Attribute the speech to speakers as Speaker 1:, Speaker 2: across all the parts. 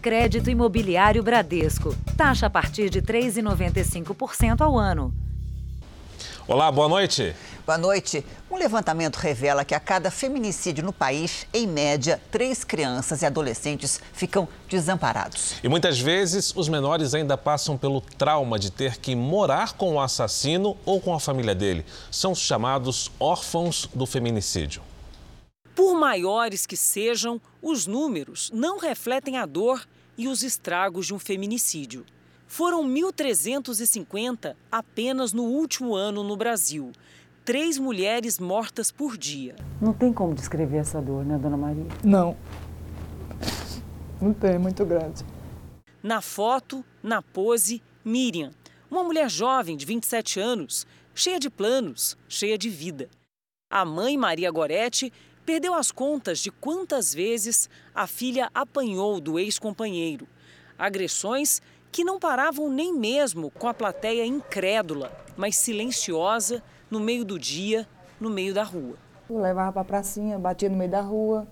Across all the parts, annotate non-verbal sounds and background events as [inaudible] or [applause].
Speaker 1: Crédito Imobiliário Bradesco. Taxa a partir de 3,95% ao ano.
Speaker 2: Olá, boa noite.
Speaker 3: Boa noite. Um levantamento revela que a cada feminicídio no país, em média, três crianças e adolescentes ficam desamparados.
Speaker 2: E muitas vezes os menores ainda passam pelo trauma de ter que morar com o assassino ou com a família dele. São os chamados órfãos do feminicídio.
Speaker 4: Por maiores que sejam, os números não refletem a dor e os estragos de um feminicídio. Foram 1.350 apenas no último ano no Brasil três mulheres mortas por dia.
Speaker 5: Não tem como descrever essa dor, né, dona Maria?
Speaker 6: Não. Não tem, é muito grande.
Speaker 4: Na foto, na pose, Miriam, uma mulher jovem de 27 anos, cheia de planos, cheia de vida. A mãe, Maria Goretti, perdeu as contas de quantas vezes a filha apanhou do ex-companheiro. Agressões que não paravam nem mesmo com a plateia incrédula, mas silenciosa no meio do dia, no meio da rua.
Speaker 6: Eu levava para a pracinha, batia no meio da rua.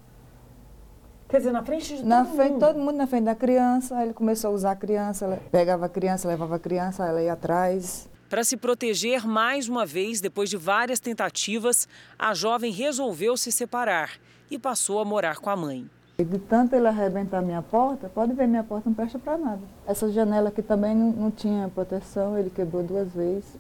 Speaker 5: Quer dizer, na frente de
Speaker 6: na
Speaker 5: todo
Speaker 6: frente,
Speaker 5: mundo?
Speaker 6: todo mundo na frente da criança. Aí ele começou a usar a criança, pegava a criança, levava a criança, ela ia atrás.
Speaker 4: Para se proteger mais uma vez, depois de várias tentativas, a jovem resolveu se separar e passou a morar com a mãe.
Speaker 6: E de tanto ele arrebentar minha porta, pode ver, minha porta não presta para nada. Essa janela aqui também não, não tinha proteção, ele quebrou duas vezes.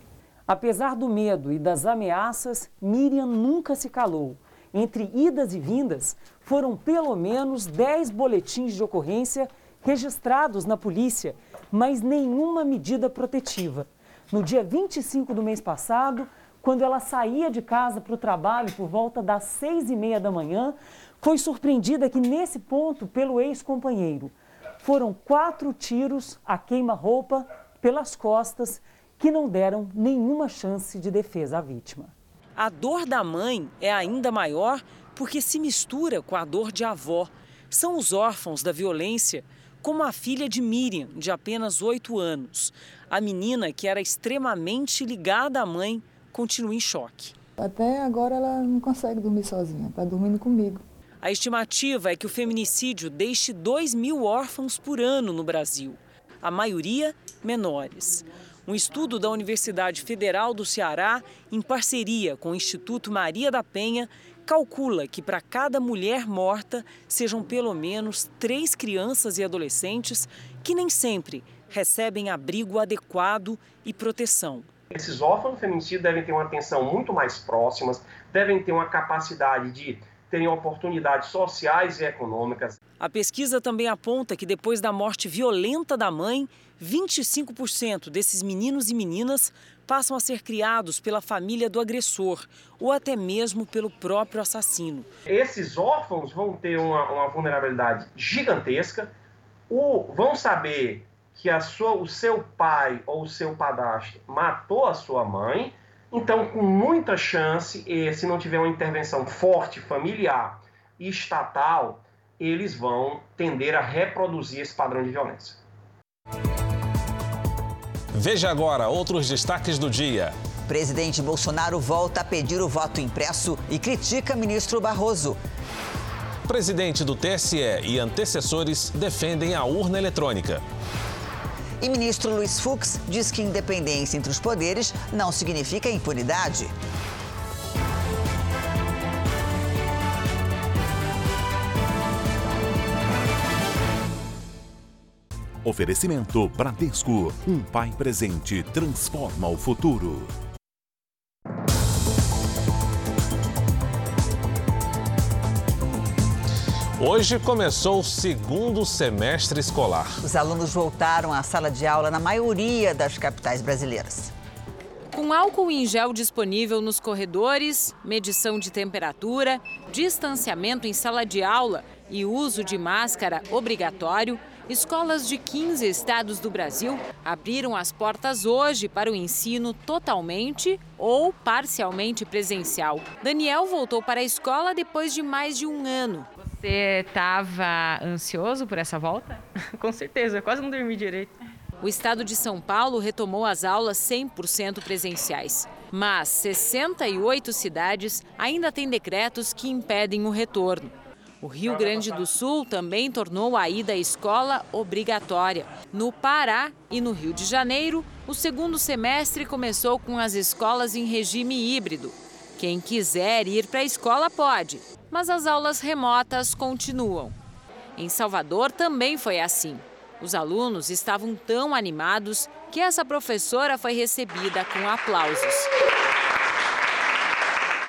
Speaker 5: Apesar do medo e das ameaças, Miriam nunca se calou. Entre idas e vindas, foram pelo menos 10 boletins de ocorrência registrados na polícia, mas nenhuma medida protetiva. No dia 25 do mês passado, quando ela saía de casa para o trabalho por volta das seis e meia da manhã, foi surpreendida aqui nesse ponto pelo ex-companheiro. Foram quatro tiros a queima-roupa pelas costas que não deram nenhuma chance de defesa à vítima.
Speaker 4: A dor da mãe é ainda maior porque se mistura com a dor de avó. São os órfãos da violência, como a filha de Miriam, de apenas oito anos. A menina, que era extremamente ligada à mãe, continua em choque.
Speaker 6: Até agora ela não consegue dormir sozinha, está dormindo comigo.
Speaker 4: A estimativa é que o feminicídio deixe 2 mil órfãos por ano no Brasil, a maioria menores. Um estudo da Universidade Federal do Ceará, em parceria com o Instituto Maria da Penha, calcula que para cada mulher morta sejam pelo menos três crianças e adolescentes que nem sempre recebem abrigo adequado e proteção.
Speaker 7: Esses órfãos do feminicídio devem ter uma atenção muito mais próximas, devem ter uma capacidade de terem oportunidades sociais e econômicas.
Speaker 4: A pesquisa também aponta que depois da morte violenta da mãe, 25% desses meninos e meninas passam a ser criados pela família do agressor ou até mesmo pelo próprio assassino.
Speaker 7: Esses órfãos vão ter uma, uma vulnerabilidade gigantesca, ou vão saber que a sua, o seu pai ou o seu padrasto matou a sua mãe, então, com muita chance, se não tiver uma intervenção forte, familiar e estatal, eles vão tender a reproduzir esse padrão de violência.
Speaker 2: Veja agora outros destaques do dia.
Speaker 3: Presidente Bolsonaro volta a pedir o voto impresso e critica ministro Barroso.
Speaker 2: Presidente do TSE e antecessores defendem a urna eletrônica.
Speaker 3: E ministro Luiz Fux diz que independência entre os poderes não significa impunidade.
Speaker 8: Oferecimento Bradesco. Um pai presente transforma o futuro.
Speaker 2: Hoje começou o segundo semestre escolar.
Speaker 3: Os alunos voltaram à sala de aula na maioria das capitais brasileiras.
Speaker 9: Com álcool em gel disponível nos corredores, medição de temperatura, distanciamento em sala de aula e uso de máscara obrigatório, escolas de 15 estados do Brasil abriram as portas hoje para o ensino totalmente ou parcialmente presencial. Daniel voltou para a escola depois de mais de um ano.
Speaker 10: Você estava ansioso por essa volta? [laughs] Com certeza, eu quase não dormi direito.
Speaker 9: O estado de São Paulo retomou as aulas 100% presenciais. Mas 68 cidades ainda têm decretos que impedem o retorno. O Rio Grande do Sul também tornou a ida à escola obrigatória. No Pará e no Rio de Janeiro, o segundo semestre começou com as escolas em regime híbrido. Quem quiser ir para a escola pode, mas as aulas remotas continuam. Em Salvador também foi assim. Os alunos estavam tão animados que essa professora foi recebida com aplausos.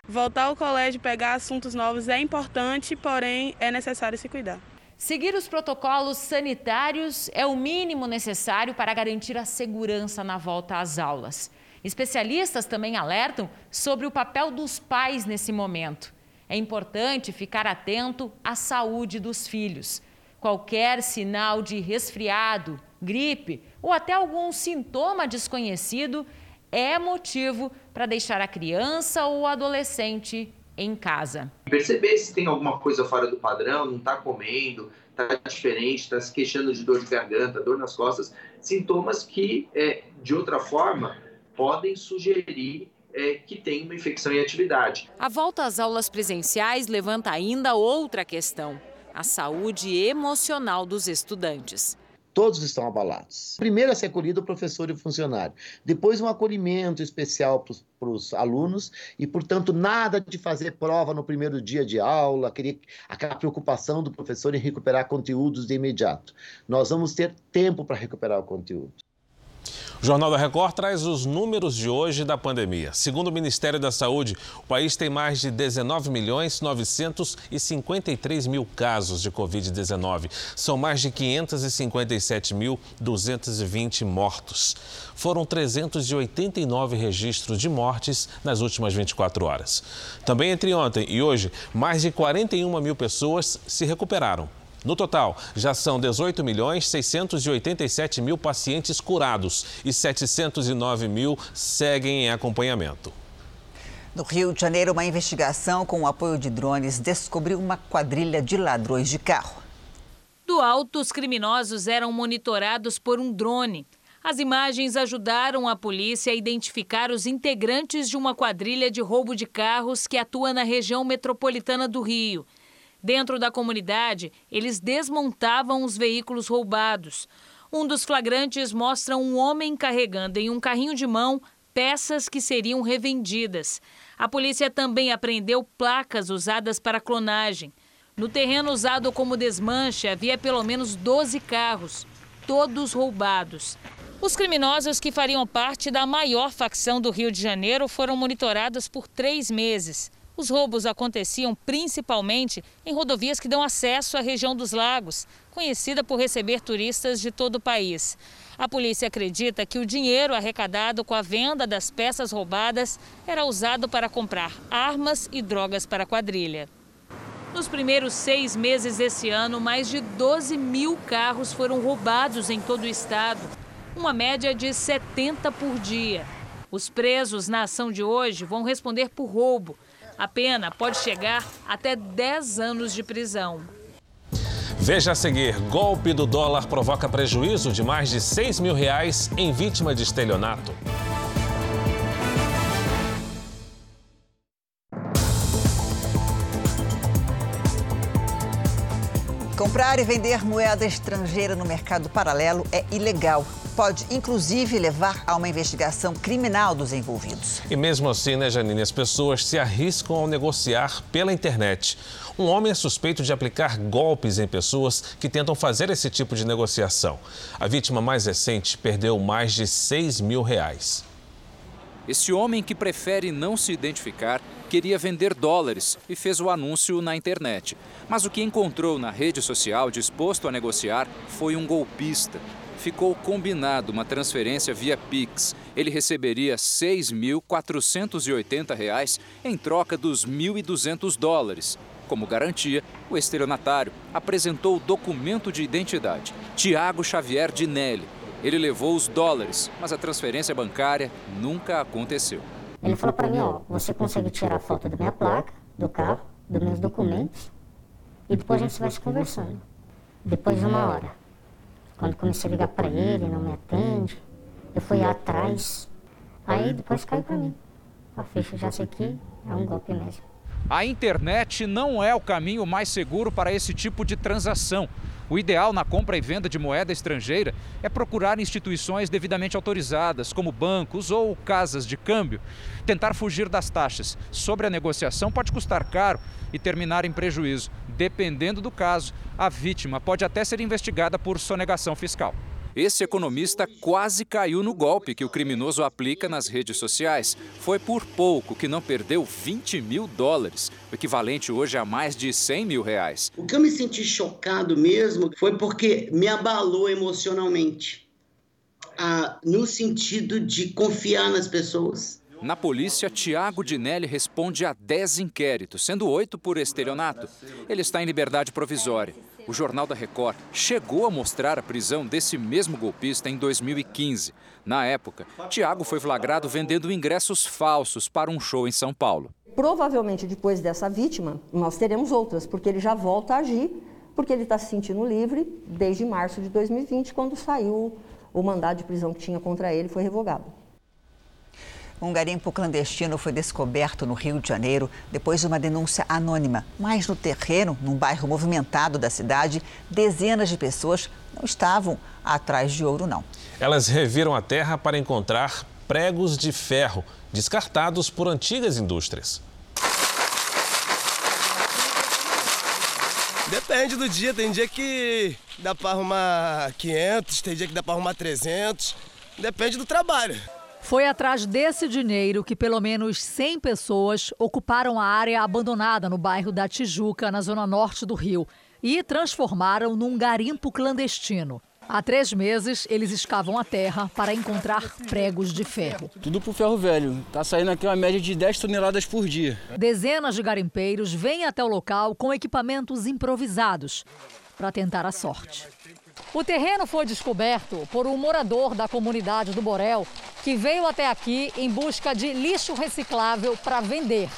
Speaker 11: Voltar ao colégio, pegar assuntos novos é importante, porém é necessário se cuidar.
Speaker 9: Seguir os protocolos sanitários é o mínimo necessário para garantir a segurança na volta às aulas. Especialistas também alertam sobre o papel dos pais nesse momento. É importante ficar atento à saúde dos filhos. Qualquer sinal de resfriado, gripe ou até algum sintoma desconhecido é motivo para deixar a criança ou adolescente em casa.
Speaker 12: Perceber se tem alguma coisa fora do padrão, não está comendo, está diferente, está se queixando de dor de garganta, dor nas costas, sintomas que, é, de outra forma, podem sugerir é, que tem uma infecção em atividade.
Speaker 9: A volta às aulas presenciais levanta ainda outra questão: a saúde emocional dos estudantes
Speaker 13: todos estão abalados. Primeiro a ser acolhido o professor e o funcionário, depois um acolhimento especial para os alunos e, portanto, nada de fazer prova no primeiro dia de aula, aquele, aquela preocupação do professor em recuperar conteúdos de imediato. Nós vamos ter tempo para recuperar o conteúdo.
Speaker 2: O Jornal da Record traz os números de hoje da pandemia. Segundo o Ministério da Saúde, o país tem mais de 19 milhões 953 mil casos de Covid-19. São mais de 557.220 mortos. Foram 389 registros de mortes nas últimas 24 horas. Também entre ontem e hoje, mais de 41 mil pessoas se recuperaram. No total, já são 18 milhões 687 mil pacientes curados e 709 mil seguem em acompanhamento.
Speaker 3: No Rio de Janeiro, uma investigação com o apoio de drones descobriu uma quadrilha de ladrões de carro.
Speaker 14: Do alto, os criminosos eram monitorados por um drone. As imagens ajudaram a polícia a identificar os integrantes de uma quadrilha de roubo de carros que atua na região metropolitana do Rio. Dentro da comunidade, eles desmontavam os veículos roubados. Um dos flagrantes mostra um homem carregando em um carrinho de mão peças que seriam revendidas. A polícia também apreendeu placas usadas para clonagem. No terreno usado como desmanche havia pelo menos 12 carros, todos roubados. Os criminosos que fariam parte da maior facção do Rio de Janeiro foram monitorados por três meses. Os roubos aconteciam principalmente em rodovias que dão acesso à região dos lagos, conhecida por receber turistas de todo o país. A polícia acredita que o dinheiro arrecadado com a venda das peças roubadas era usado para comprar armas e drogas para a quadrilha. Nos primeiros seis meses desse ano, mais de 12 mil carros foram roubados em todo o estado, uma média de 70 por dia. Os presos na ação de hoje vão responder por roubo a pena pode chegar até 10 anos de prisão.
Speaker 2: Veja a seguir: golpe do dólar provoca prejuízo de mais de 6 mil reais em vítima de estelionato.
Speaker 3: Comprar e vender moeda estrangeira no mercado paralelo é ilegal pode inclusive levar a uma investigação criminal dos envolvidos.
Speaker 2: E mesmo assim, né, Janine, as pessoas se arriscam ao negociar pela internet. Um homem é suspeito de aplicar golpes em pessoas que tentam fazer esse tipo de negociação. A vítima mais recente perdeu mais de 6 mil reais.
Speaker 15: Esse homem que prefere não se identificar queria vender dólares e fez o anúncio na internet. Mas o que encontrou na rede social disposto a negociar foi um golpista ficou combinado uma transferência via Pix. Ele receberia R$ 6.480 em troca dos 1.200 dólares. Como garantia, o estelionatário apresentou o documento de identidade, Tiago Xavier de Nelly. Ele levou os dólares, mas a transferência bancária nunca aconteceu.
Speaker 16: Ele falou para mim, ó, você consegue tirar a foto da minha placa, do carro, dos meus documentos, e depois a gente vai se conversando. Depois de uma hora. Quando comecei a ligar para ele, não me atende. Eu fui atrás. Aí depois caiu para mim. A ficha já sei que é um golpe mesmo.
Speaker 15: A internet não é o caminho mais seguro para esse tipo de transação. O ideal na compra e venda de moeda estrangeira é procurar instituições devidamente autorizadas, como bancos ou casas de câmbio. Tentar fugir das taxas sobre a negociação pode custar caro e terminar em prejuízo. Dependendo do caso, a vítima pode até ser investigada por sonegação fiscal. Esse economista quase caiu no golpe que o criminoso aplica nas redes sociais. Foi por pouco que não perdeu 20 mil dólares, o equivalente hoje a mais de 100 mil reais.
Speaker 17: O que eu me senti chocado mesmo foi porque me abalou emocionalmente, ah, no sentido de confiar nas pessoas.
Speaker 15: Na polícia, Tiago Dinelli responde a 10 inquéritos, sendo oito por estelionato. Ele está em liberdade provisória. O Jornal da Record chegou a mostrar a prisão desse mesmo golpista em 2015. Na época, Tiago foi flagrado vendendo ingressos falsos para um show em São Paulo.
Speaker 18: Provavelmente depois dessa vítima, nós teremos outras, porque ele já volta a agir, porque ele está se sentindo livre desde março de 2020, quando saiu o mandado de prisão que tinha contra ele, foi revogado.
Speaker 3: Um garimpo clandestino foi descoberto no Rio de Janeiro depois de uma denúncia anônima. Mas no terreno, num bairro movimentado da cidade, dezenas de pessoas não estavam atrás de ouro, não.
Speaker 2: Elas reviram a terra para encontrar pregos de ferro descartados por antigas indústrias.
Speaker 19: Depende do dia, tem dia que dá para arrumar 500, tem dia que dá para arrumar 300, depende do trabalho.
Speaker 20: Foi atrás desse dinheiro que pelo menos 100 pessoas ocuparam a área abandonada no bairro da Tijuca, na zona norte do Rio, e transformaram num garimpo clandestino. Há três meses, eles escavam a terra para encontrar pregos de ferro.
Speaker 21: Tudo pro ferro velho. Tá saindo aqui uma média de 10 toneladas por dia.
Speaker 20: Dezenas de garimpeiros vêm até o local com equipamentos improvisados para tentar a sorte. O terreno foi descoberto por um morador da comunidade do Borel que veio até aqui em busca de lixo reciclável para vender.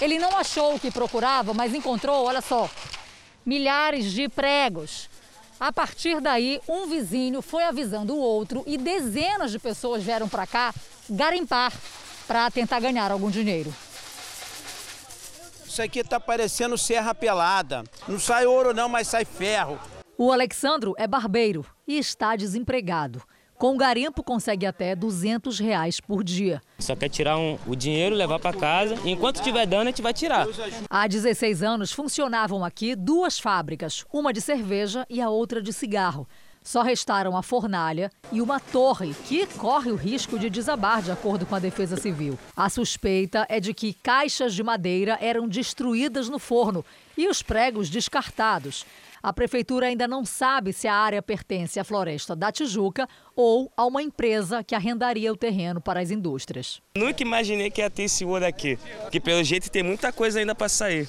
Speaker 20: Ele não achou o que procurava, mas encontrou, olha só, milhares de pregos. A partir daí, um vizinho foi avisando o outro e dezenas de pessoas vieram para cá garimpar para tentar ganhar algum dinheiro.
Speaker 22: Isso aqui está parecendo serra pelada. Não sai ouro não, mas sai ferro.
Speaker 20: O Alexandro é barbeiro e está desempregado. Com o garimpo consegue até 200 reais por dia.
Speaker 23: Só quer tirar um, o dinheiro, levar para casa enquanto estiver dando, a gente vai tirar.
Speaker 20: Há 16 anos funcionavam aqui duas fábricas, uma de cerveja e a outra de cigarro. Só restaram a fornalha e uma torre que corre o risco de desabar, de acordo com a Defesa Civil. A suspeita é de que caixas de madeira eram destruídas no forno e os pregos descartados. A prefeitura ainda não sabe se a área pertence à Floresta da Tijuca ou a uma empresa que arrendaria o terreno para as indústrias.
Speaker 23: Nunca imaginei que ia ter esse ouro aqui, porque pelo jeito tem muita coisa ainda para sair.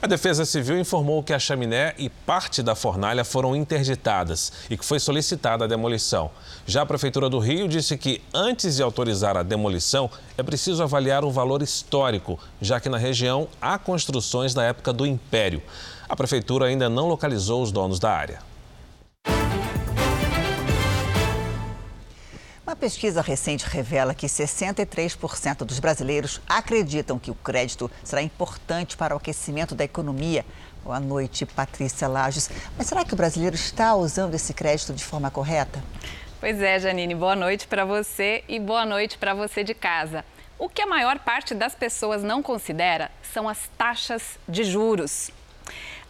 Speaker 2: A Defesa Civil informou que a chaminé e parte da fornalha foram interditadas e que foi solicitada a demolição. Já a Prefeitura do Rio disse que, antes de autorizar a demolição, é preciso avaliar o valor histórico, já que na região há construções da época do Império. A Prefeitura ainda não localizou os donos da área.
Speaker 3: Uma pesquisa recente revela que 63% dos brasileiros acreditam que o crédito será importante para o aquecimento da economia. Boa noite, Patrícia Lages. Mas será que o brasileiro está usando esse crédito de forma correta?
Speaker 24: Pois é, Janine. Boa noite para você e boa noite para você de casa. O que a maior parte das pessoas não considera são as taxas de juros.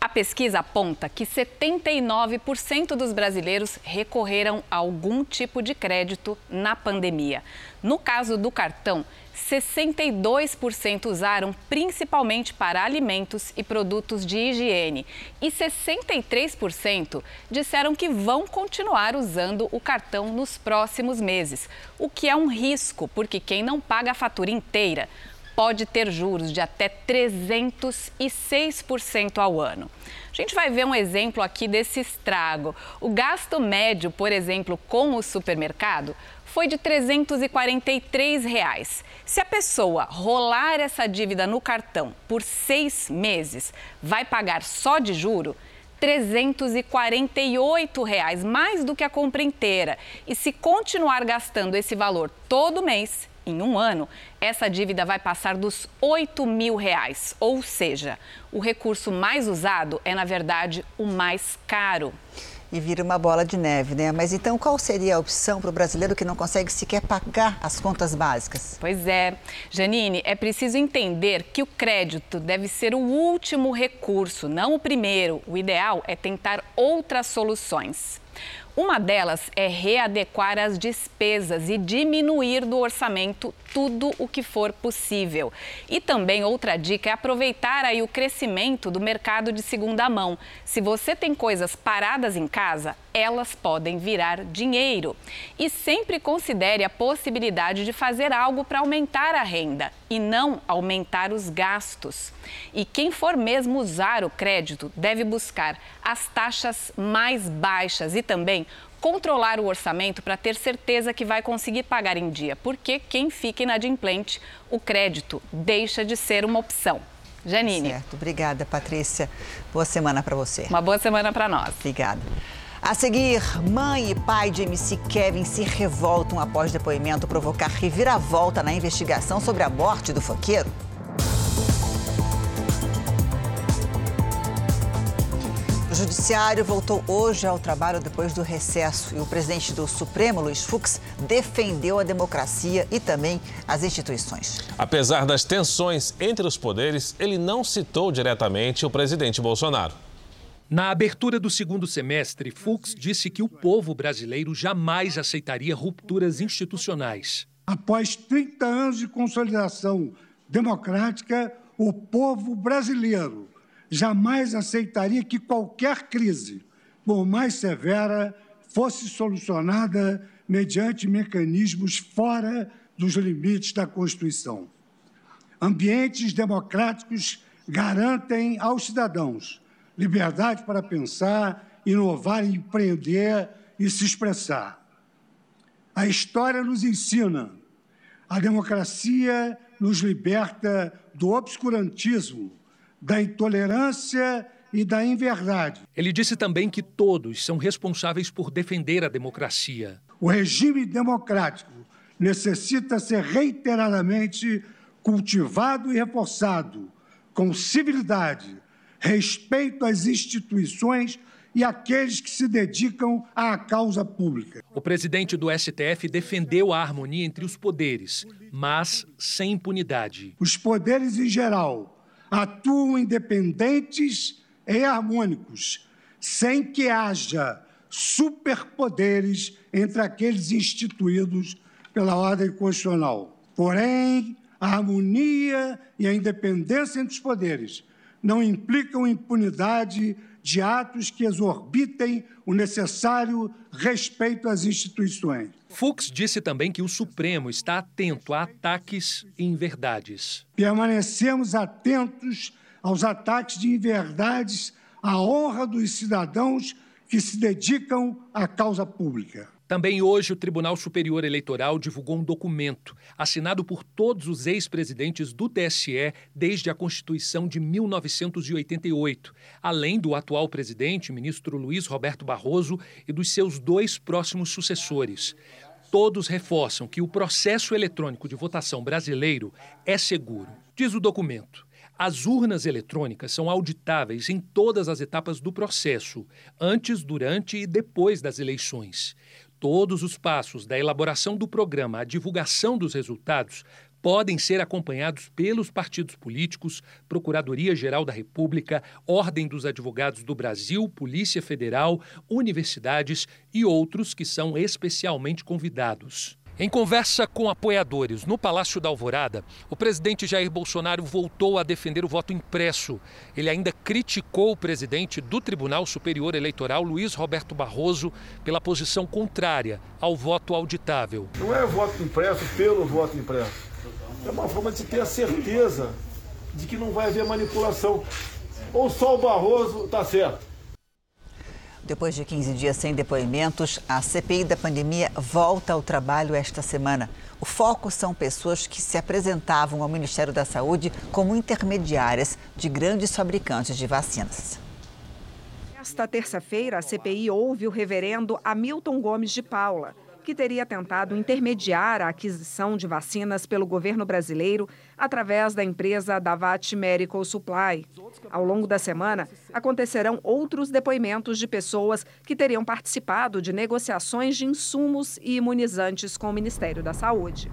Speaker 24: A pesquisa aponta que 79% dos brasileiros recorreram a algum tipo de crédito na pandemia. No caso do cartão, 62% usaram principalmente para alimentos e produtos de higiene e 63% disseram que vão continuar usando o cartão nos próximos meses, o que é um risco, porque quem não paga a fatura inteira pode ter juros de até 306% ao ano. A gente vai ver um exemplo aqui desse estrago. O gasto médio, por exemplo, com o supermercado foi de 343 reais. Se a pessoa rolar essa dívida no cartão por seis meses, vai pagar só de juro 348 reais, mais do que a compra inteira. E se continuar gastando esse valor todo mês, Em um ano, essa dívida vai passar dos 8 mil reais. Ou seja, o recurso mais usado é, na verdade, o mais caro.
Speaker 3: E vira uma bola de neve, né? Mas então qual seria a opção para o brasileiro que não consegue sequer pagar as contas básicas?
Speaker 24: Pois é. Janine, é preciso entender que o crédito deve ser o último recurso, não o primeiro. O ideal é tentar outras soluções. Uma delas é readequar as despesas e diminuir do orçamento tudo o que for possível. E também outra dica é aproveitar aí o crescimento do mercado de segunda mão. Se você tem coisas paradas em casa, elas podem virar dinheiro. E sempre considere a possibilidade de fazer algo para aumentar a renda e não aumentar os gastos. E quem for mesmo usar o crédito deve buscar as taxas mais baixas e também controlar o orçamento para ter certeza que vai conseguir pagar em dia, porque quem fica inadimplente, o crédito deixa de ser uma opção. Janine.
Speaker 3: Certo, obrigada, Patrícia. Boa semana para você.
Speaker 24: Uma boa semana para nós.
Speaker 3: Obrigada. A seguir, mãe e pai de MC Kevin se revoltam após depoimento provocar reviravolta na investigação sobre a morte do funkeiro. O Judiciário voltou hoje ao trabalho depois do recesso e o presidente do Supremo, Luiz Fux, defendeu a democracia e também as instituições.
Speaker 2: Apesar das tensões entre os poderes, ele não citou diretamente o presidente Bolsonaro.
Speaker 25: Na abertura do segundo semestre, Fux disse que o povo brasileiro jamais aceitaria rupturas institucionais.
Speaker 26: Após 30 anos de consolidação democrática, o povo brasileiro jamais aceitaria que qualquer crise, por mais severa, fosse solucionada mediante mecanismos fora dos limites da Constituição. Ambientes democráticos garantem aos cidadãos liberdade para pensar, inovar, empreender e se expressar. A história nos ensina. A democracia nos liberta do obscurantismo, da intolerância e da inverdade.
Speaker 25: Ele disse também que todos são responsáveis por defender a democracia.
Speaker 26: O regime democrático necessita ser reiteradamente cultivado e reforçado com civilidade, respeito às instituições e àqueles que se dedicam à causa pública.
Speaker 25: O presidente do STF defendeu a harmonia entre os poderes, mas sem impunidade.
Speaker 26: Os poderes em geral atuam independentes e harmônicos, sem que haja superpoderes entre aqueles instituídos pela ordem constitucional. Porém, a harmonia e a independência entre os poderes não implicam impunidade de atos que exorbitem o necessário respeito às instituições.
Speaker 25: Fux disse também que o Supremo está atento a ataques e inverdades.
Speaker 26: Permanecemos atentos aos ataques de inverdades à honra dos cidadãos que se dedicam à causa pública.
Speaker 25: Também hoje, o Tribunal Superior Eleitoral divulgou um documento assinado por todos os ex-presidentes do TSE desde a Constituição de 1988, além do atual presidente, ministro Luiz Roberto Barroso, e dos seus dois próximos sucessores. Todos reforçam que o processo eletrônico de votação brasileiro é seguro. Diz o documento. As urnas eletrônicas são auditáveis em todas as etapas do processo, antes, durante e depois das eleições. Todos os passos da elaboração do programa à divulgação dos resultados podem ser acompanhados pelos partidos políticos, Procuradoria-Geral da República, Ordem dos Advogados do Brasil, Polícia Federal, universidades e outros que são especialmente convidados. Em conversa com apoiadores no Palácio da Alvorada, o presidente Jair Bolsonaro voltou a defender o voto impresso. Ele ainda criticou o presidente do Tribunal Superior Eleitoral, Luiz Roberto Barroso, pela posição contrária ao voto auditável.
Speaker 27: Não é voto impresso pelo voto impresso. É uma forma de ter a certeza de que não vai haver manipulação. Ou só o Barroso está certo.
Speaker 3: Depois de 15 dias sem depoimentos, a CPI da pandemia volta ao trabalho esta semana. O foco são pessoas que se apresentavam ao Ministério da Saúde como intermediárias de grandes fabricantes de vacinas.
Speaker 28: Esta terça-feira, a CPI ouve o reverendo Hamilton Gomes de Paula, que teria tentado intermediar a aquisição de vacinas pelo governo brasileiro através da empresa Davat Medical Supply. Ao longo da semana, acontecerão outros depoimentos de pessoas que teriam participado de negociações de insumos e imunizantes com o Ministério da Saúde.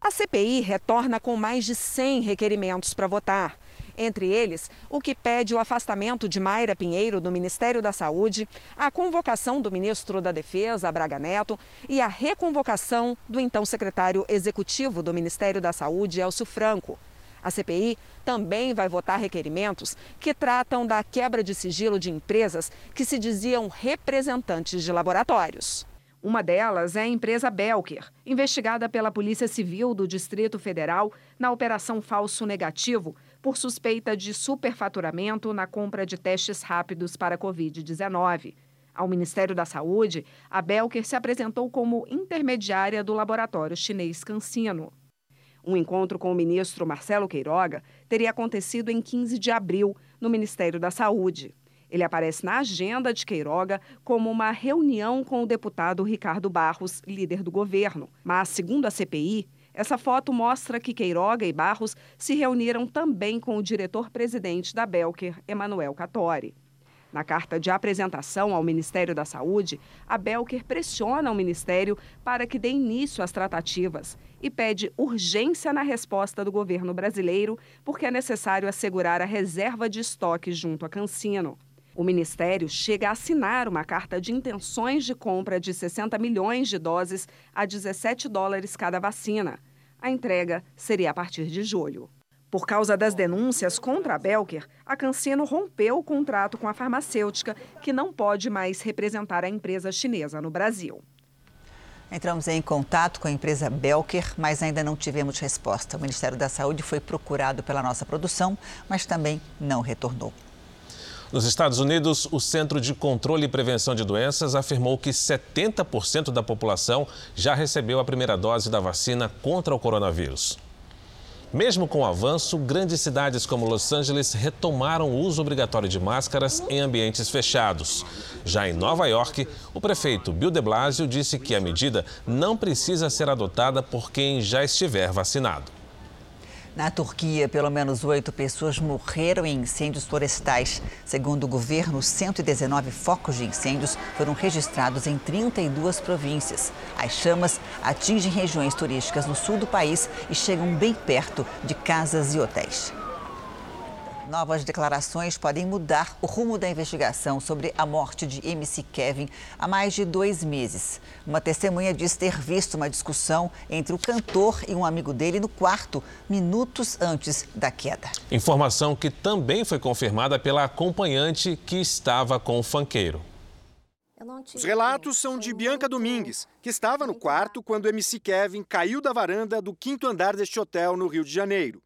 Speaker 28: A CPI retorna com mais de 100 requerimentos para votar. Entre eles, o que pede o afastamento de Mayra Pinheiro do Ministério da Saúde, a convocação do ministro da Defesa, Braga Neto, e a reconvocação do então secretário executivo do Ministério da Saúde, Elcio Franco. A CPI também vai votar requerimentos que tratam da quebra de sigilo de empresas que se diziam representantes de laboratórios. Uma delas é a empresa Belker, investigada pela Polícia Civil do Distrito Federal na Operação Falso Negativo, por suspeita de superfaturamento na compra de testes rápidos para a Covid-19. Ao Ministério da Saúde, a Belker se apresentou como intermediária do laboratório chinês CanSino. Um encontro com o ministro Marcelo Queiroga teria acontecido em 15 de abril, no Ministério da Saúde. Ele aparece na agenda de Queiroga como uma reunião com o deputado Ricardo Barros, líder do governo. Mas, segundo a CPI, essa foto mostra que Queiroga e Barros se reuniram também com o diretor-presidente da Belker, Emanuel Catori. Na carta de apresentação ao Ministério da Saúde, a Belker pressiona o Ministério para que dê início às tratativas e pede urgência na resposta do governo brasileiro, porque é necessário assegurar a reserva de estoque junto a Cancino. O Ministério chega a assinar uma carta de intenções de compra de 60 milhões de doses a 17 dólares cada vacina. A entrega seria a partir de julho. Por causa das denúncias contra a Belker, a Cancino rompeu o contrato com a farmacêutica, que não pode mais representar a empresa chinesa no Brasil.
Speaker 3: Entramos em contato com a empresa Belker, mas ainda não tivemos resposta. O Ministério da Saúde foi procurado pela nossa produção, mas também não retornou.
Speaker 2: Nos Estados Unidos, o Centro de Controle e Prevenção de Doenças afirmou que 70% da população já recebeu a primeira dose da vacina contra o coronavírus. Mesmo com o avanço, grandes cidades como Los Angeles retomaram o uso obrigatório de máscaras em ambientes fechados. Já em Nova York, o prefeito Bill de Blasio disse que a medida não precisa ser adotada por quem já estiver vacinado.
Speaker 3: Na Turquia, pelo menos oito pessoas morreram em incêndios florestais. Segundo o governo, 119 focos de incêndios foram registrados em 32 províncias. As chamas atingem regiões turísticas no sul do país e chegam bem perto de casas e hotéis. Novas declarações podem mudar o rumo da investigação sobre a morte de MC Kevin há mais de dois meses. Uma testemunha diz ter visto uma discussão entre o cantor e um amigo dele no quarto, minutos antes da queda.
Speaker 2: Informação que também foi confirmada pela acompanhante que estava com o fanqueiro.
Speaker 29: Os relatos são de Bianca Domingues, que estava no quarto quando o MC Kevin caiu da varanda do quinto andar deste hotel no Rio de Janeiro.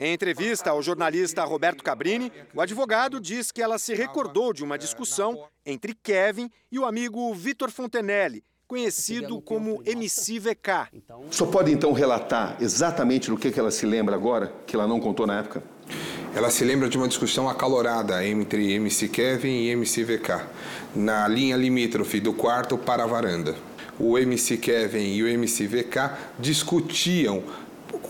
Speaker 29: Em entrevista ao jornalista Roberto Cabrini, o advogado diz que ela se recordou de uma discussão entre Kevin e o amigo Vitor Fontenelle, conhecido como MC VK.
Speaker 30: Só pode então relatar exatamente do que ela se lembra agora, que ela não contou na época?
Speaker 31: Ela se lembra de uma discussão acalorada entre MC Kevin e MC VK, na linha limítrofe do quarto para a varanda. O MC Kevin e o MC VK discutiam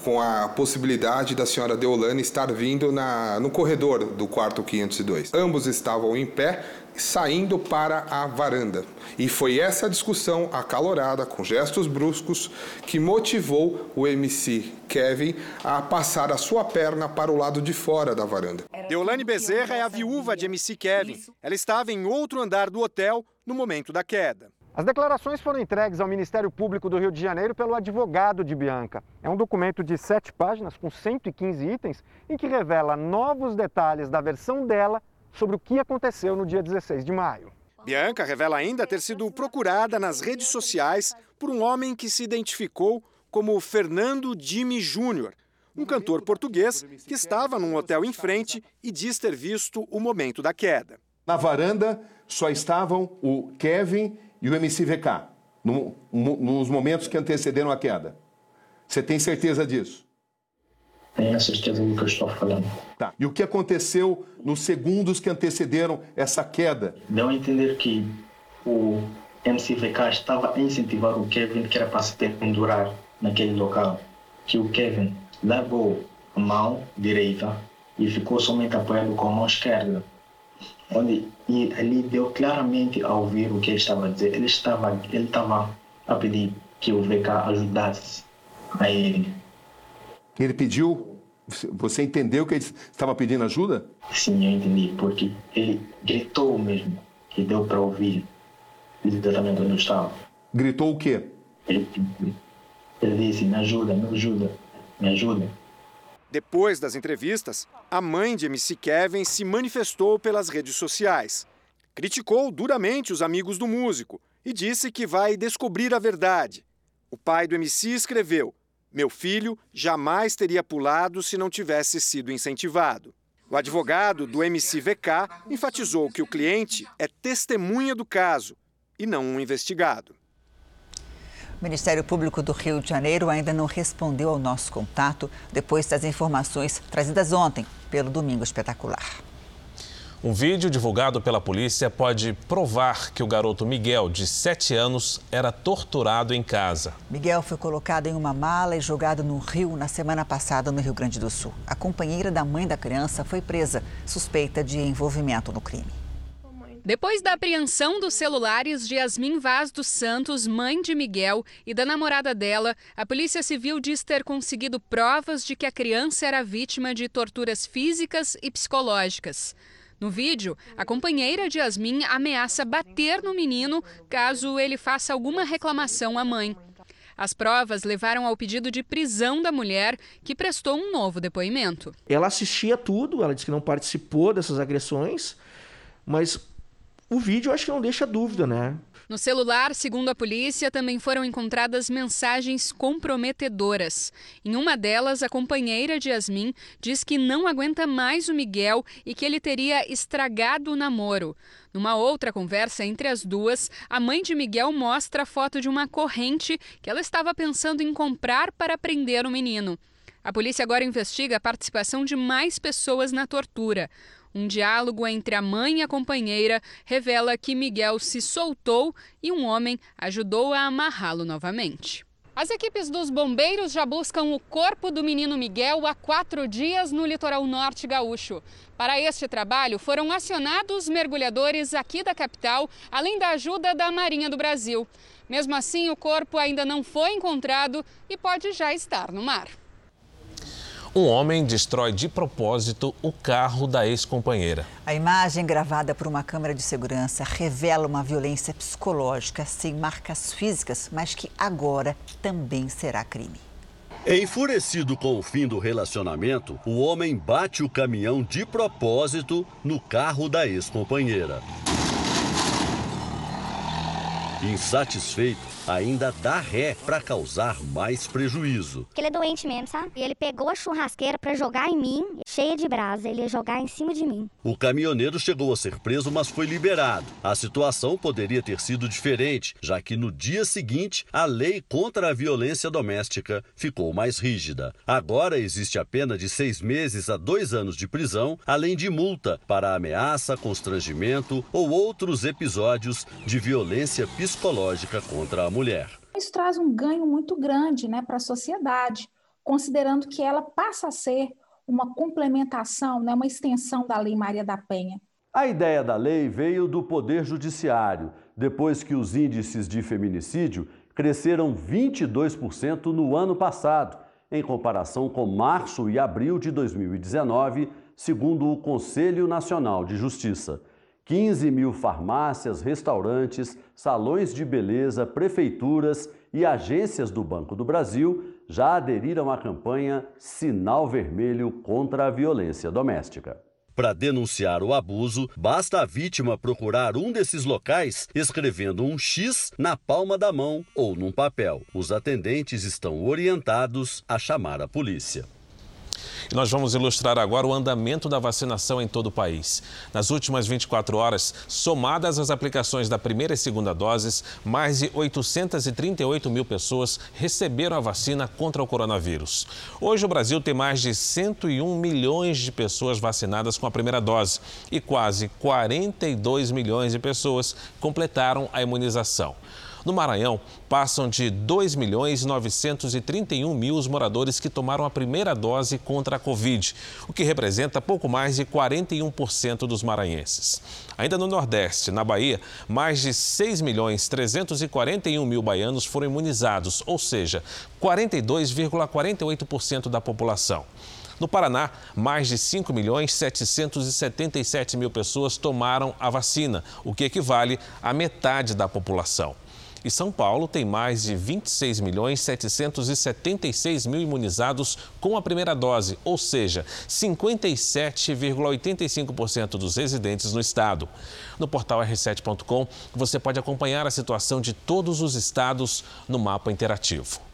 Speaker 31: com a possibilidade da senhora Deolane estar vindo na, no corredor do quarto 502. Ambos estavam em pé, saindo para a varanda. E foi essa discussão acalorada, com gestos bruscos, que motivou o MC Kevin a passar a sua perna para o lado de fora da varanda.
Speaker 29: Deolane Bezerra é a viúva de MC Kevin. Ela estava em outro andar do hotel no momento da queda.
Speaker 32: As declarações foram entregues ao Ministério Público do Rio de Janeiro pelo advogado de Bianca. É um documento de sete páginas, com 115 itens, em que revela novos detalhes da versão dela sobre o que aconteceu no dia 16 de maio.
Speaker 29: Bianca revela ainda ter sido procurada nas redes sociais por um homem que se identificou como Fernando Jimmy Júnior, um cantor português que estava num hotel em frente e diz ter visto o momento da queda.
Speaker 30: Na varanda só estavam o Kevin e o MCVK, no, nos momentos que antecederam a queda. Você tem certeza disso?
Speaker 33: Tenho certeza do que eu estou falando.
Speaker 30: Tá. E o que aconteceu nos segundos que antecederam essa queda?
Speaker 33: Deu a entender que o MCVK estava a incentivar o Kevin que era para se pendurar naquele local, que o Kevin largou a mão direita e ficou somente apoiado com a mão esquerda. Onde, e ali deu claramente a ouvir o que ele estava a dizer. Ele estava, ele estava a pedir que o VK ajudasse a ele.
Speaker 30: Ele pediu. Você entendeu que ele estava pedindo ajuda?
Speaker 33: Sim, eu entendi, porque ele gritou mesmo, que deu para ouvir exatamente onde eu estava.
Speaker 30: Gritou o quê?
Speaker 33: Ele, ele disse: Me ajuda, me ajuda, me ajuda.
Speaker 29: Depois das entrevistas, a mãe de MC Kevin se manifestou pelas redes sociais. Criticou duramente os amigos do músico e disse que vai descobrir a verdade. O pai do MC escreveu: Meu filho jamais teria pulado se não tivesse sido incentivado. O advogado do MCVK enfatizou que o cliente é testemunha do caso e não um investigado.
Speaker 3: O Ministério Público do Rio de Janeiro ainda não respondeu ao nosso contato depois das informações trazidas ontem pelo Domingo Espetacular.
Speaker 2: Um vídeo divulgado pela polícia pode provar que o garoto Miguel, de 7 anos, era torturado em casa.
Speaker 3: Miguel foi colocado em uma mala e jogado no rio na semana passada no Rio Grande do Sul. A companheira da mãe da criança foi presa, suspeita de envolvimento no crime.
Speaker 34: Depois da apreensão dos celulares de Yasmin Vaz dos Santos, mãe de Miguel, e da namorada dela, a Polícia Civil diz ter conseguido provas de que a criança era vítima de torturas físicas e psicológicas. No vídeo, a companheira de Yasmin ameaça bater no menino caso ele faça alguma reclamação à mãe. As provas levaram ao pedido de prisão da mulher, que prestou um novo depoimento.
Speaker 35: Ela assistia tudo, ela disse que não participou dessas agressões, mas o vídeo acho que não deixa dúvida, né?
Speaker 34: No celular, segundo a polícia, também foram encontradas mensagens comprometedoras. Em uma delas, a companheira de Yasmin diz que não aguenta mais o Miguel e que ele teria estragado o namoro. Numa outra conversa entre as duas, a mãe de Miguel mostra a foto de uma corrente que ela estava pensando em comprar para prender o menino. A polícia agora investiga a participação de mais pessoas na tortura. Um diálogo entre a mãe e a companheira revela que Miguel se soltou e um homem ajudou a amarrá-lo novamente. As equipes dos bombeiros já buscam o corpo do menino Miguel há quatro dias no litoral norte gaúcho. Para este trabalho, foram acionados mergulhadores aqui da capital, além da ajuda da Marinha do Brasil. Mesmo assim, o corpo ainda não foi encontrado e pode já estar no mar.
Speaker 2: Um homem destrói de propósito o carro da ex-companheira.
Speaker 3: A imagem gravada por uma câmera de segurança revela uma violência psicológica sem marcas físicas, mas que agora também será crime.
Speaker 36: Enfurecido com o fim do relacionamento, o homem bate o caminhão de propósito no carro da ex-companheira. Insatisfeito, ainda dá ré para causar mais prejuízo.
Speaker 37: Ele é doente mesmo, sabe? Ele pegou a churrasqueira para jogar em mim, cheia de brasa. Ele ia jogar em cima de mim.
Speaker 36: O caminhoneiro chegou a ser preso, mas foi liberado. A situação poderia ter sido diferente, já que no dia seguinte a lei contra a violência doméstica ficou mais rígida. Agora existe a pena de seis meses a dois anos de prisão, além de multa para ameaça, constrangimento ou outros episódios de violência psicológica contra a mulher.
Speaker 38: Isso traz um ganho muito grande né, para a sociedade, considerando que ela passa a ser uma complementação, né, uma extensão da Lei Maria da Penha.
Speaker 36: A ideia da lei veio do Poder Judiciário, depois que os índices de feminicídio cresceram 22% no ano passado, em comparação com março e abril de 2019, segundo o Conselho Nacional de Justiça. 15 mil farmácias, restaurantes, salões de beleza, prefeituras e agências do Banco do Brasil já aderiram à campanha Sinal Vermelho contra a Violência Doméstica. Para denunciar o abuso, basta a vítima procurar um desses locais escrevendo um X na palma da mão ou num papel. Os atendentes estão orientados a chamar a polícia.
Speaker 2: E nós vamos ilustrar agora o andamento da vacinação em todo o país. Nas últimas 24 horas, somadas as aplicações da primeira e segunda doses, mais de 838 mil pessoas receberam a vacina contra o coronavírus. Hoje, o Brasil tem mais de 101 milhões de pessoas vacinadas com a primeira dose e quase 42 milhões de pessoas completaram a imunização. No Maranhão, passam de 2 milhões 931 mil os moradores que tomaram a primeira dose contra a Covid, o que representa pouco mais de 41% dos maranhenses. Ainda no Nordeste, na Bahia, mais de 6 milhões 341 mil baianos foram imunizados, ou seja, 42,48% da população. No Paraná, mais de 5 milhões 777 mil pessoas tomaram a vacina, o que equivale a metade da população. E São Paulo tem mais de 26 milhões 776 mil imunizados com a primeira dose, ou seja, 57,85% dos residentes no estado. No portal r7.com, você pode acompanhar a situação de todos os estados no mapa interativo.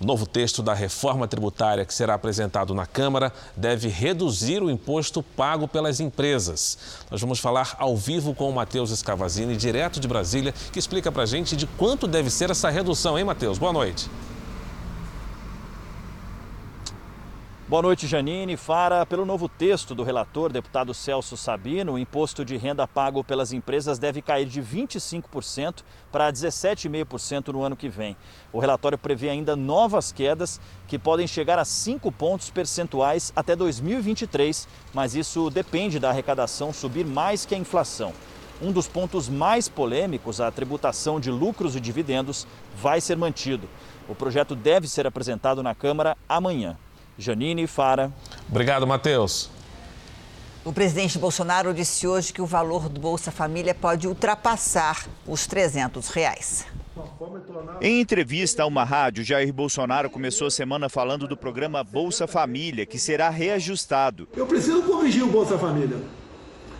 Speaker 2: O novo texto da reforma tributária que será apresentado na Câmara deve reduzir o imposto pago pelas empresas. Nós vamos falar ao vivo com o Matheus Escavazini, direto de Brasília, que explica para a gente de quanto deve ser essa redução, hein, Matheus? Boa noite.
Speaker 39: Boa noite, Janine. Fara, pelo novo texto do relator, deputado Celso Sabino, o imposto de renda pago pelas empresas deve cair de 25% para 17,5% no ano que vem. O relatório prevê ainda novas quedas que podem chegar a 5 pontos percentuais até 2023, mas isso depende da arrecadação subir mais que a inflação. Um dos pontos mais polêmicos, a tributação de lucros e dividendos, vai ser mantido. O projeto deve ser apresentado na Câmara amanhã. Janine Fara.
Speaker 2: Obrigado, Matheus.
Speaker 3: O presidente Bolsonaro disse hoje que o valor do Bolsa Família pode ultrapassar os 300 reais.
Speaker 40: Em entrevista a uma rádio, Jair Bolsonaro começou a semana falando do programa Bolsa Família, que será reajustado.
Speaker 27: Eu preciso corrigir o Bolsa Família.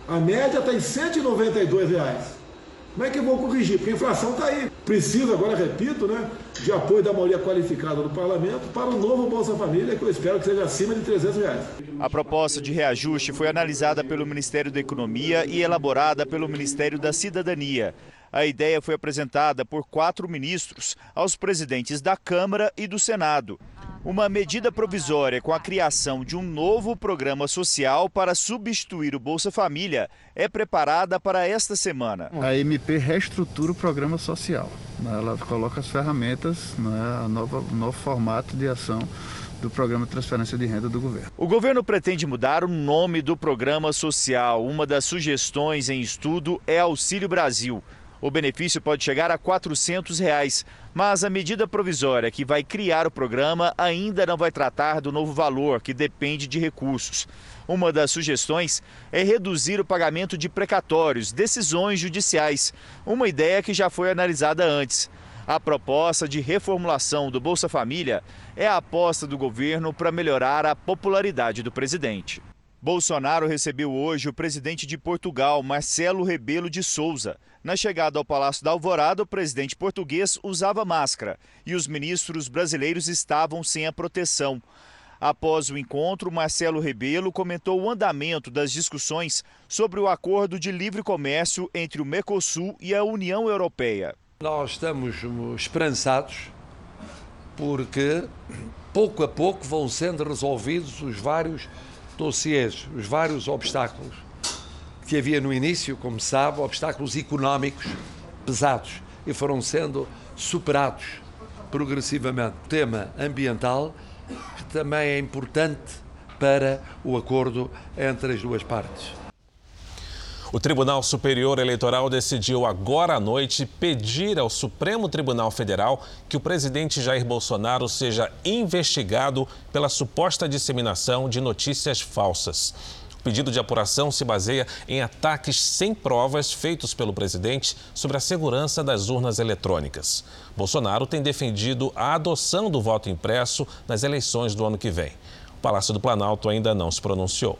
Speaker 27: A média está em 192 reais. Como é que vou corrigir? Porque a inflação está aí. Preciso, agora repito, né, de apoio da maioria qualificada do parlamento para o novo Bolsa Família, que eu espero que seja acima de 300 reais.
Speaker 40: A proposta de reajuste foi analisada pelo Ministério da Economia e elaborada pelo Ministério da Cidadania. A ideia foi apresentada por quatro ministros aos presidentes da Câmara e do Senado. Uma medida provisória com a criação de um novo programa social para substituir o Bolsa Família é preparada para esta semana.
Speaker 41: A MP reestrutura o programa social. Né? Ela coloca as ferramentas, né? nova, o novo formato de ação do programa de transferência de renda do governo.
Speaker 40: O governo pretende mudar o nome do programa social. Uma das sugestões em estudo é Auxílio Brasil. O benefício pode chegar a 400 reais, mas a medida provisória que vai criar o programa ainda não vai tratar do novo valor, que depende de recursos. Uma das sugestões é reduzir o pagamento de precatórios, decisões judiciais, uma ideia que já foi analisada antes. A proposta de reformulação do Bolsa Família é a aposta do governo para melhorar a popularidade do presidente. Bolsonaro recebeu hoje o presidente de Portugal, Marcelo Rebelo de Souza. Na chegada ao Palácio da Alvorada, o presidente português usava máscara e os ministros brasileiros estavam sem a proteção. Após o encontro, Marcelo Rebelo comentou o andamento das discussões sobre o acordo de livre comércio entre o Mercosul e a União Europeia.
Speaker 42: Nós estamos esperançados porque pouco a pouco vão sendo resolvidos os vários dossiês, os vários obstáculos que havia no início, como sabe, obstáculos económicos pesados e foram sendo superados progressivamente. O tema ambiental, que também é importante para o acordo entre as duas partes.
Speaker 2: O Tribunal Superior Eleitoral decidiu agora à noite pedir ao Supremo Tribunal Federal que o presidente Jair Bolsonaro seja investigado pela suposta disseminação de notícias falsas. O pedido de apuração se baseia em ataques sem provas feitos pelo presidente sobre a segurança das urnas eletrônicas. Bolsonaro tem defendido a adoção do voto impresso nas eleições do ano que vem. O Palácio do Planalto ainda não se pronunciou.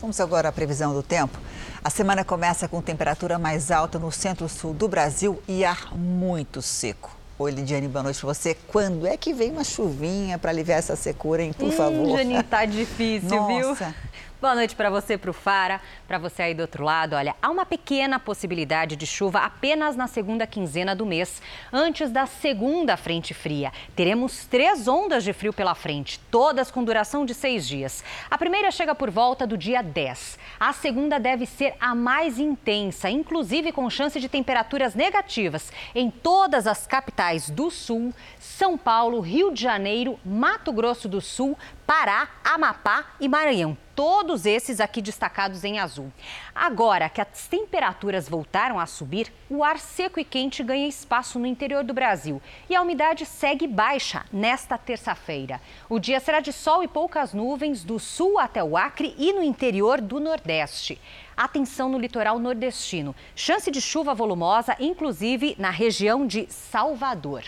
Speaker 3: Vamos agora à previsão do tempo. A semana começa com temperatura mais alta no centro-sul do Brasil e ar muito seco. Oi, Lidiane, boa noite para você. Quando é que vem uma chuvinha para aliviar essa secura, hein? Por
Speaker 43: hum,
Speaker 3: favor.
Speaker 43: Janine, tá [laughs] difícil,
Speaker 3: Nossa.
Speaker 43: viu? Boa noite para você, para o Fara, para você aí do outro lado. Olha, há uma pequena possibilidade de chuva apenas na segunda quinzena do mês, antes da segunda frente fria. Teremos três ondas de frio pela frente, todas com duração de seis dias. A primeira chega por volta do dia 10. A segunda deve ser a mais intensa, inclusive com chance de temperaturas negativas em todas as capitais do sul, São Paulo, Rio de Janeiro, Mato Grosso do Sul, Pará, Amapá e Maranhão. Todos esses aqui destacados em azul. Agora que as temperaturas voltaram a subir, o ar seco e quente ganha espaço no interior do Brasil e a umidade segue baixa nesta terça-feira. O dia será de sol e poucas nuvens do sul até o Acre e no interior do Nordeste. Atenção no litoral nordestino. Chance de chuva volumosa, inclusive na região de Salvador.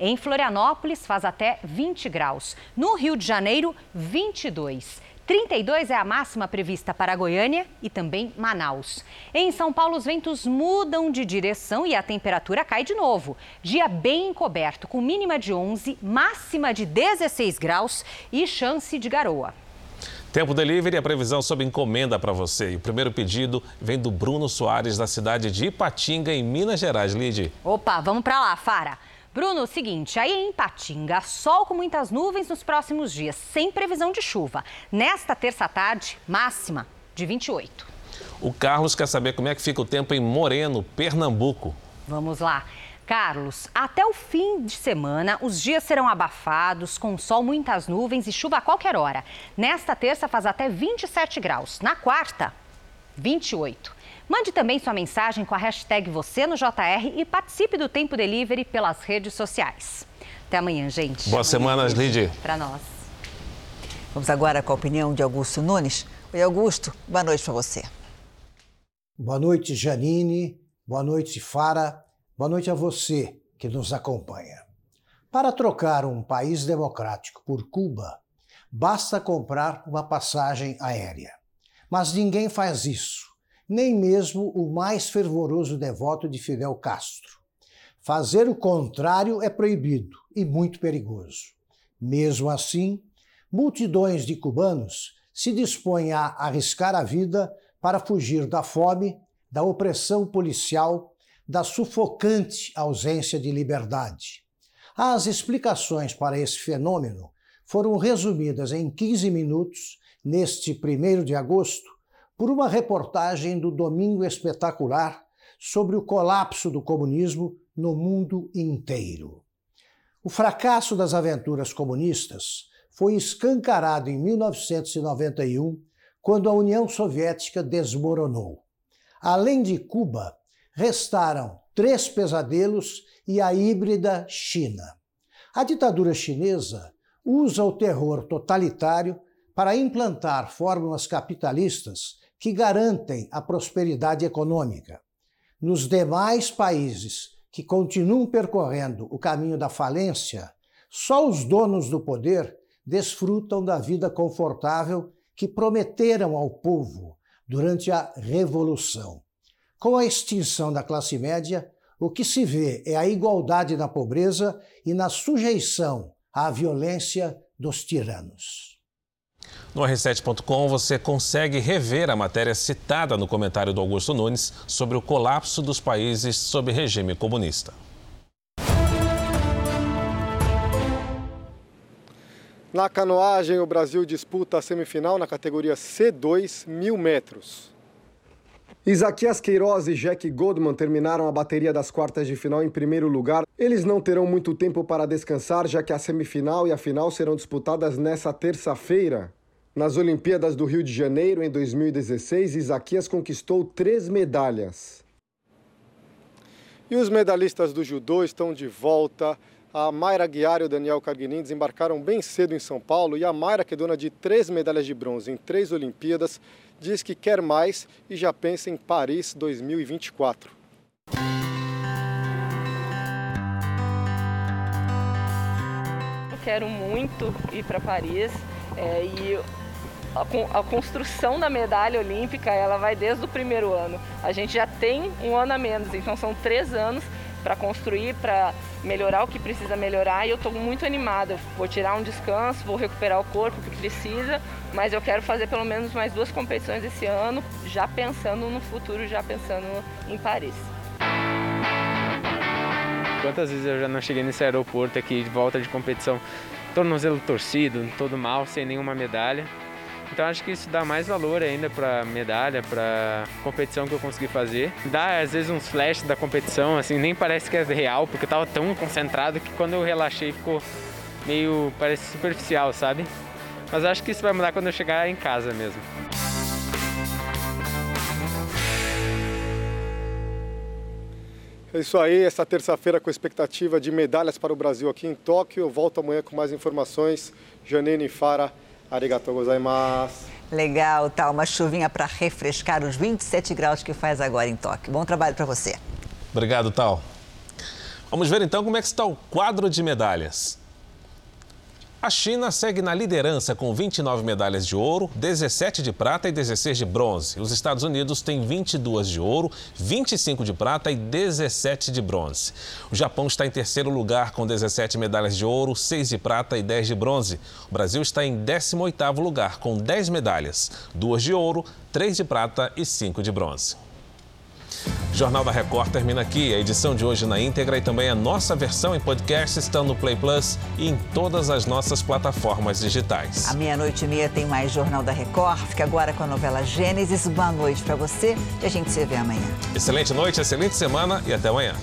Speaker 43: Em Florianópolis, faz até 20 graus. No Rio de Janeiro, 22. 32 é a máxima prevista para Goiânia e também Manaus. Em São Paulo, os ventos mudam de direção e a temperatura cai de novo. Dia bem encoberto, com mínima de 11, máxima de 16 graus e chance de garoa.
Speaker 2: Tempo Delivery, a previsão sob encomenda para você. E o primeiro pedido vem do Bruno Soares, da cidade de Ipatinga, em Minas Gerais. Lide.
Speaker 43: Opa, vamos para lá, Fara. Bruno, seguinte, aí em Patinga, sol com muitas nuvens nos próximos dias, sem previsão de chuva. Nesta terça-tarde, máxima de 28.
Speaker 2: O Carlos quer saber como é que fica o tempo em Moreno, Pernambuco.
Speaker 43: Vamos lá. Carlos, até o fim de semana, os dias serão abafados, com sol, muitas nuvens e chuva a qualquer hora. Nesta terça faz até 27 graus. Na quarta, 28. Mande também sua mensagem com a hashtag você no JR e participe do Tempo Delivery pelas redes sociais. Até amanhã, gente.
Speaker 2: Boa semana, Lidy.
Speaker 43: Para nós.
Speaker 3: Vamos agora com a opinião de Augusto Nunes. Oi, Augusto, boa noite para você.
Speaker 44: Boa noite, Janine. Boa noite, Fara. Boa noite a você que nos acompanha. Para trocar um país democrático por Cuba, basta comprar uma passagem aérea. Mas ninguém faz isso nem mesmo o mais fervoroso devoto de Fidel Castro. Fazer o contrário é proibido e muito perigoso. Mesmo assim, multidões de cubanos se dispõem a arriscar a vida para fugir da fome, da opressão policial, da sufocante ausência de liberdade. As explicações para esse fenômeno foram resumidas em 15 minutos neste 1 de agosto por uma reportagem do Domingo Espetacular sobre o colapso do comunismo no mundo inteiro. O fracasso das aventuras comunistas foi escancarado em 1991, quando a União Soviética desmoronou. Além de Cuba, restaram três pesadelos e a híbrida China. A ditadura chinesa usa o terror totalitário para implantar fórmulas capitalistas que garantem a prosperidade econômica. Nos demais países que continuam percorrendo o caminho da falência, só os donos do poder desfrutam da vida confortável que prometeram ao povo durante a Revolução. Com a extinção da classe média, o que se vê é a igualdade na pobreza e na sujeição à violência dos tiranos.
Speaker 2: No R7.com você consegue rever a matéria citada no comentário do Augusto Nunes sobre o colapso dos países sob regime comunista.
Speaker 32: Na canoagem, o Brasil disputa a semifinal na categoria C2, mil metros. Isaquias Queiroz e Jack Goldman terminaram a bateria das quartas de final em primeiro lugar. Eles não terão muito tempo para descansar, já que a semifinal e a final serão disputadas nessa terça-feira. Nas Olimpíadas do Rio de Janeiro, em 2016, Isaquias conquistou três medalhas. E os medalhistas do judô estão de volta. A Mayra Guiar e o Daniel Carguinin desembarcaram bem cedo em São Paulo e a Mayra, que é dona de três medalhas de bronze em três Olimpíadas, diz que quer mais e já pensa em Paris 2024.
Speaker 45: Eu quero muito ir para Paris é, e a, construção da medalha olímpica ela vai desde o primeiro ano. A gente já tem um ano a menos, então são três anos para construir, para melhorar o que precisa melhorar e eu estou muito animada. Eu vou tirar um descanso, vou recuperar o corpo que precisa, mas eu quero fazer pelo menos mais duas competições esse ano, já pensando no futuro, já pensando em Paris.
Speaker 46: Quantas vezes eu já não cheguei nesse aeroporto aqui de volta de competição, tornozelo torcido, todo mal, sem nenhuma medalha. Então acho que isso dá mais valor ainda para medalha, para competição que eu consegui fazer. Dá às vezes uns flashes da competição, assim, nem parece que é real, porque eu tava tão concentrado que quando eu relaxei ficou meio parece superficial, sabe? Mas acho que isso vai mudar quando eu chegar em casa mesmo.
Speaker 32: É isso aí, essa terça-feira com expectativa de medalhas para o Brasil aqui em Tóquio. Eu volto amanhã com mais informações. Janine Fara, arigatou gozaimasu.
Speaker 3: Legal, tá? Uma chuvinha para refrescar os 27 graus que faz agora em Tóquio. Bom trabalho para você.
Speaker 2: Obrigado, Tal. Vamos ver então como é que está o quadro de medalhas. A China segue na liderança com 29 medalhas de ouro, 17 de prata e 16 de bronze. Os Estados Unidos têm 22 de ouro, 25 de prata e 17 de bronze. O Japão está em terceiro lugar com 17 medalhas de ouro, 6 de prata e 10 de bronze. O Brasil está em 18º lugar com 10 medalhas, 2 de ouro, 3 de prata e 5 de bronze. Jornal da Record termina aqui. A edição de hoje na íntegra e também a nossa versão em podcast estão no Play Plus e em todas as nossas plataformas digitais.
Speaker 3: À meia-noite e meia tem mais Jornal da Record. Fica agora com a novela Gênesis. Boa noite para você e a gente se vê amanhã.
Speaker 2: Excelente noite, excelente semana e até amanhã.